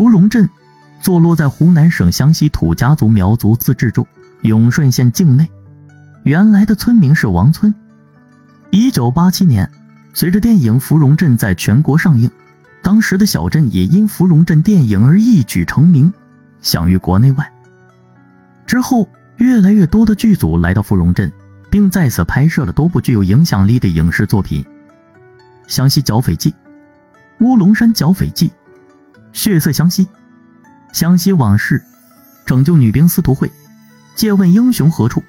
芙蓉镇坐落在湖南省湘西土家族苗族自治州永顺县境内，原来的村名是王村。一九八七年，随着电影《芙蓉镇》在全国上映，当时的小镇也因《芙蓉镇》电影而一举成名，享誉国内外。之后，越来越多的剧组来到芙蓉镇，并在此拍摄了多部具有影响力的影视作品，《湘西剿匪记》《乌龙山剿匪记》《血色湘西》《湘西往事》《拯救女兵司徒慧》《借问英雄何处》《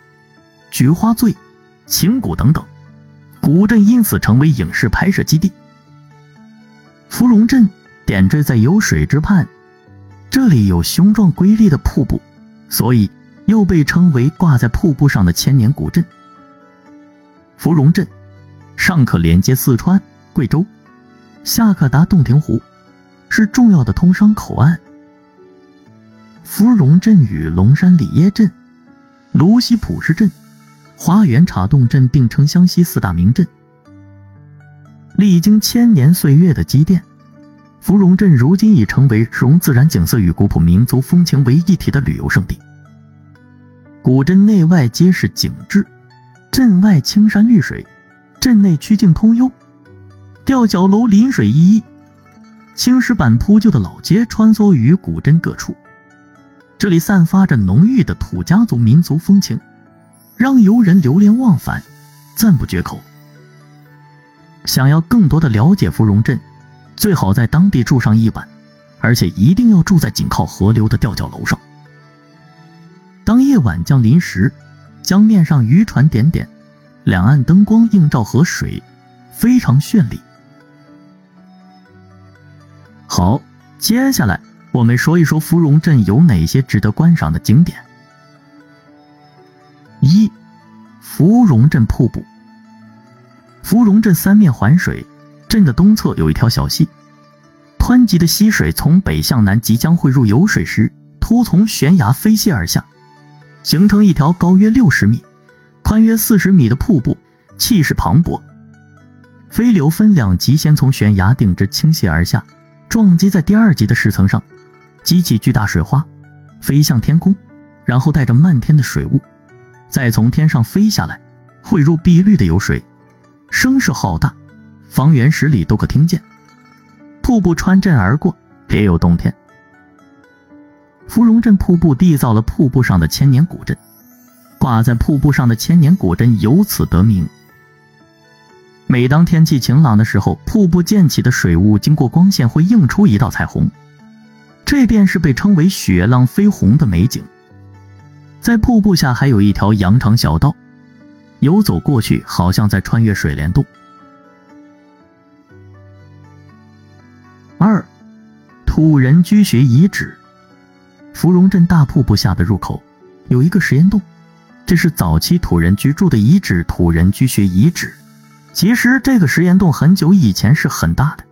菊花醉》《情谷》等等。古镇因此成为影视拍摄基地。芙蓉镇点缀在有水之畔，这里有雄壮瑰丽的瀑布，所以又被称为挂在瀑布上的千年古镇。芙蓉镇上可连接四川、贵州，下可达洞庭湖，是重要的通商口岸。芙蓉镇与龙山里耶镇、芦溪普氏镇。花园茶洞镇并称湘西四大名镇，历经千年岁月的积淀，芙蓉镇如今已成为融自然景色与古朴民族风情为一体的旅游胜地。古镇内外皆是景致，镇外青山绿水，镇内曲径通幽，吊脚楼临水依依，青石板铺就的老街穿梭于古镇各处，这里散发着浓郁的土家族民族风情。让游人流连忘返，赞不绝口。想要更多的了解芙蓉镇，最好在当地住上一晚，而且一定要住在紧靠河流的吊脚楼上。当夜晚降临时，江面上渔船点点，两岸灯光映照河水，非常绚丽。好，接下来我们说一说芙蓉镇有哪些值得观赏的景点。一，芙蓉镇瀑布。芙蓉镇三面环水，镇的东侧有一条小溪，湍急的溪水从北向南即将汇入游水时，突从悬崖飞泻而下，形成一条高约六十米、宽约四十米的瀑布，气势磅礴。飞流分两级，先从悬崖顶直倾泻而下，撞击在第二级的石层上，激起巨大水花，飞向天空，然后带着漫天的水雾。再从天上飞下来，汇入碧绿的游水，声势浩大，方圆十里都可听见。瀑布穿镇而过，别有洞天。芙蓉镇瀑布缔造了瀑布上的千年古镇，挂在瀑布上的千年古镇由此得名。每当天气晴朗的时候，瀑布溅起的水雾经过光线会映出一道彩虹，这便是被称为“雪浪飞红”的美景。在瀑布下还有一条羊肠小道，游走过去好像在穿越水帘洞。二，土人居穴遗址。芙蓉镇大瀑布下的入口有一个石岩洞，这是早期土人居住的遗址——土人居穴遗址。其实这个石岩洞很久以前是很大的，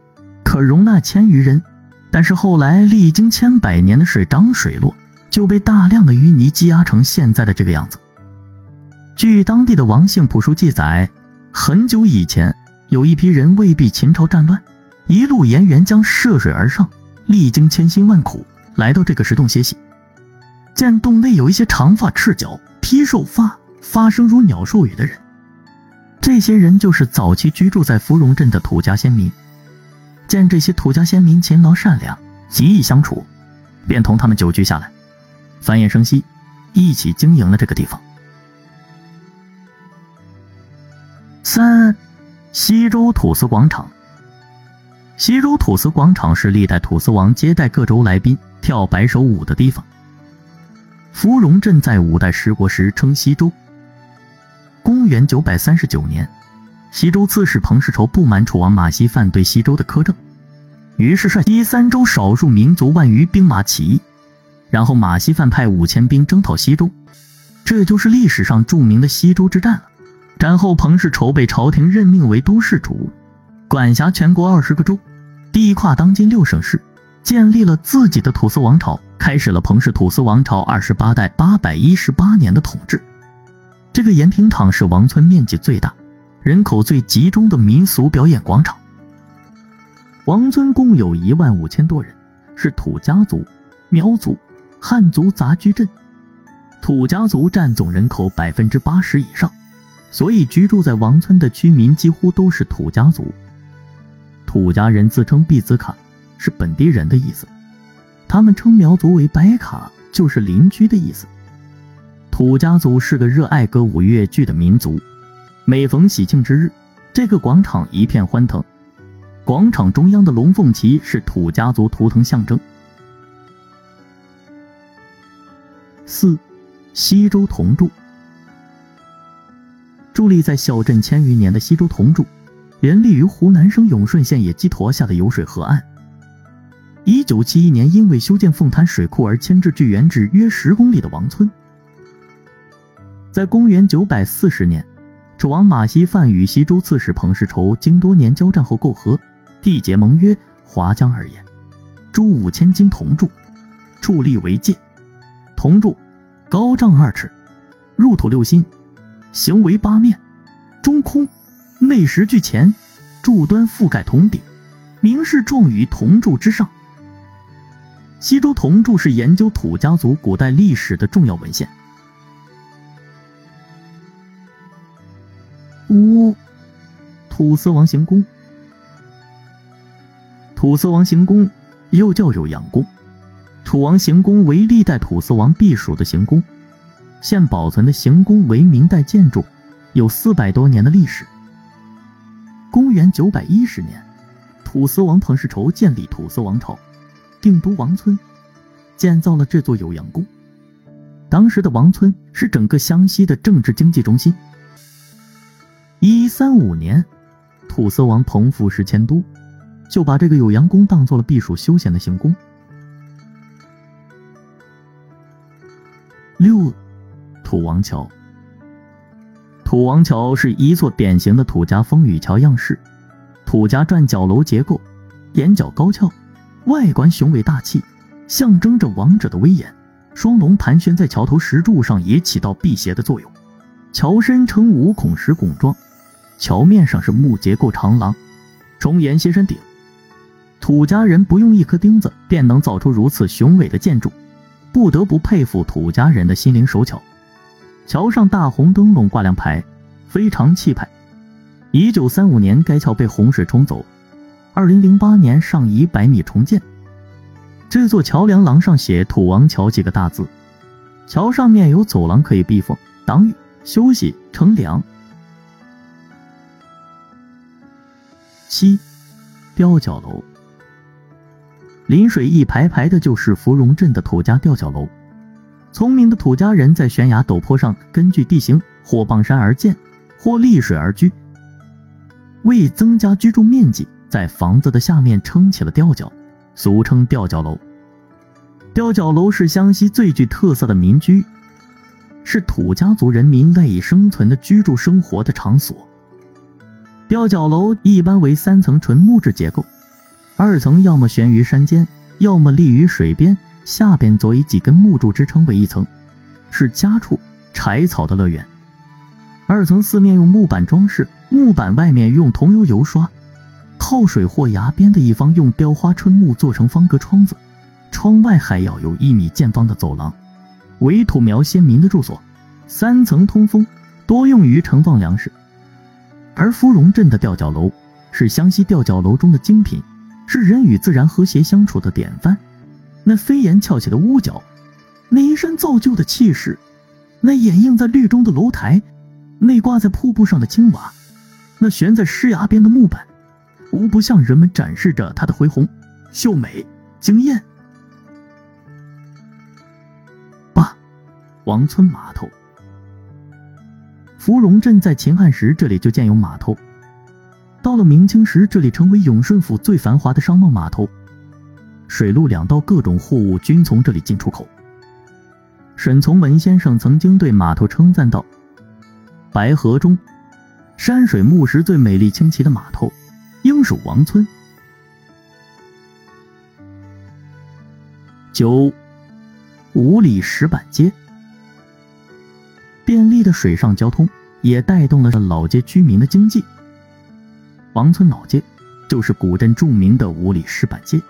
可容纳千余人，但是后来历经千百年的水涨水落。就被大量的淤泥积压成现在的这个样子。据当地的王姓谱书记载，很久以前有一批人为避秦朝战乱，一路沿沅江涉水而上，历经千辛万苦来到这个石洞歇息。见洞内有一些长发赤脚、披兽发、发声如鸟兽语的人，这些人就是早期居住在芙蓉镇的土家先民。见这些土家先民勤劳善良、极易相处，便同他们久居下来。繁衍生息，一起经营了这个地方。三，西周土司广场。西周土司广场是历代土司王接待各州来宾跳白手舞的地方。芙蓉镇在五代十国时称西周。公元九百三十九年，西周刺史彭世仇不满楚王马希范对西周的苛政，于是率西三州少数民族万余兵马起义。然后马希范派五千兵征讨西周，这就是历史上著名的西周之战了。战后，彭世筹被朝廷任命为都市主，管辖全国二十个州，地跨当今六省市，建立了自己的土司王朝，开始了彭氏土司王朝二十八代八百一十八年的统治。这个延平场是王村面积最大、人口最集中的民俗表演广场。王村共有一万五千多人。是土家族、苗族、汉族杂居镇，土家族占总人口百分之八十以上，所以居住在王村的居民几乎都是土家族。土家人自称毕子卡，是本地人的意思，他们称苗族为白卡，就是邻居的意思。土家族是个热爱歌舞越剧的民族，每逢喜庆之日，这个广场一片欢腾。广场中央的龙凤旗是土家族图腾象征。四，西周铜柱，伫立在小镇千余年的西周铜柱，原立于湖南省永顺县野鸡坨下的酉水河岸。一九七一年，因为修建凤滩水库而迁至距原址约十公里的王村。在公元九百四十年，楚王马希范与西周刺史彭世仇经多年交战后媾和。缔结盟约，划江而言，铸五千斤铜柱，矗立为界。铜柱高丈二尺，入土六心，形为八面，中空，内实具钱，柱端覆盖铜顶，名示状于铜柱之上。西周铜柱是研究土家族古代历史的重要文献。土司王行宫。土司王行宫又叫酉阳宫，楚王行宫为历代土司王避暑的行宫，现保存的行宫为明代建筑，有四百多年的历史。公元九百一十年，土司王彭世仇建立土司王朝，定都王村，建造了这座酉阳宫。当时的王村是整个湘西的政治经济中心。一三五年，土司王彭福时迁都。就把这个酉阳宫当做了避暑休闲的行宫。六，土王桥。土王桥是一座典型的土家风雨桥样式，土家转角楼结构，檐角高翘，外观雄伟大气，象征着王者的威严。双龙盘旋在桥头石柱上，也起到辟邪的作用。桥身呈五孔石拱状，桥面上是木结构长廊，重檐歇山顶。土家人不用一颗钉子便能造出如此雄伟的建筑，不得不佩服土家人的心灵手巧。桥上大红灯笼挂亮牌，非常气派。一九三五年，该桥被洪水冲走，二零零八年上移百米重建。这座桥梁廊上写“土王桥”几个大字，桥上面有走廊可以避风、挡雨、休息、乘凉。七，吊脚楼。临水一排排的，就是芙蓉镇的土家吊脚楼。聪明的土家人在悬崖陡坡上，根据地形或傍山而建，或立水而居。为增加居住面积，在房子的下面撑起了吊脚，俗称吊脚楼。吊脚楼是湘西最具特色的民居，是土家族人民赖以生存的居住生活的场所。吊脚楼一般为三层纯木质结构。二层要么悬于山间，要么立于水边，下边则以几根木柱支撑为一层，是家畜、柴草的乐园。二层四面用木板装饰，木板外面用桐油油刷。靠水或崖边的一方用雕花春木做成方格窗子，窗外还要有一米见方的走廊，为土苗先民的住所。三层通风，多用于盛放粮食。而芙蓉镇的吊脚楼是湘西吊脚楼中的精品。是人与自然和谐相处的典范。那飞檐翘起的屋角，那一山造就的气势，那掩映在绿中的楼台，那挂在瀑布上的青瓦，那悬在石崖边的木板，无不向人们展示着它的恢宏、秀美、惊艳。八，王村码头。芙蓉镇在秦汉时，这里就建有码头。到了明清时，这里成为永顺府最繁华的商贸码头，水陆两道各种货物均从这里进出口。沈从文先生曾经对码头称赞道：“白河中，山水木石最美丽清奇的码头，应属王村。”九，五里石板街，便利的水上交通也带动了老街居民的经济。王村老街，就是古镇著名的五里石板街，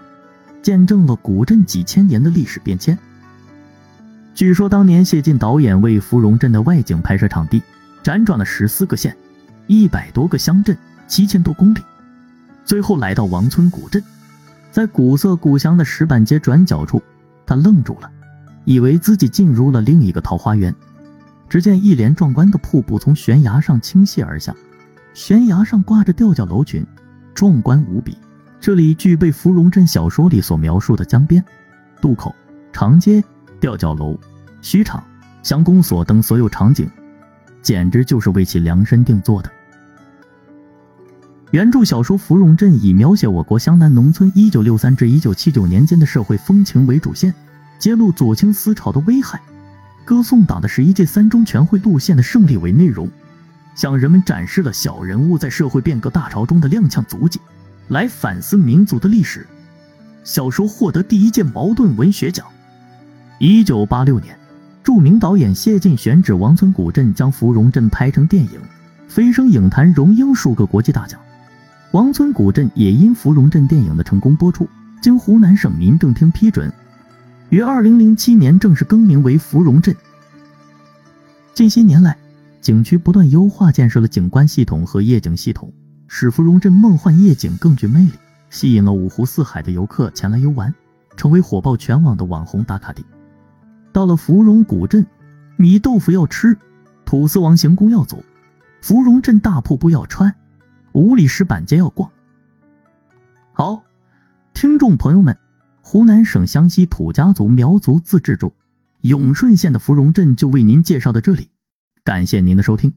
见证了古镇几千年的历史变迁。据说当年谢晋导演为芙蓉镇的外景拍摄场地，辗转了十四个县，一百多个乡镇，七千多公里，最后来到王村古镇，在古色古香的石板街转角处，他愣住了，以为自己进入了另一个桃花源。只见一连壮观的瀑布从悬崖上倾泻而下，悬崖上挂着吊脚楼群，壮观无比。这里具备芙蓉镇小说里所描述的江边、渡口、长街、吊脚楼、墟场、乡公所等所有场景，简直就是为其量身定做的。原著小说《芙蓉镇》以描写我国湘南农村1963至1979年间的社会风情为主线，揭露左倾思潮的危害。歌颂党的十一届三中全会路线的胜利为内容，向人们展示了小人物在社会变革大潮中的踉跄足迹，来反思民族的历史。小说获得第一届茅盾文学奖。一九八六年，著名导演谢晋选址王村古镇，将芙蓉镇拍成电影，飞升影坛，荣膺数个国际大奖。王村古镇也因芙蓉镇电影的成功播出，经湖南省民政厅批准。于二零零七年正式更名为芙蓉镇。近些年来，景区不断优化建设了景观系统和夜景系统，使芙蓉镇梦幻夜景更具魅力，吸引了五湖四海的游客前来游玩，成为火爆全网的网红打卡地。到了芙蓉古镇，米豆腐要吃，土司王行宫要走，芙蓉镇大瀑布要穿，五里石板街要逛。好，听众朋友们。湖南省湘西土家族苗族自治州永顺县的芙蓉镇就为您介绍到这里，感谢您的收听。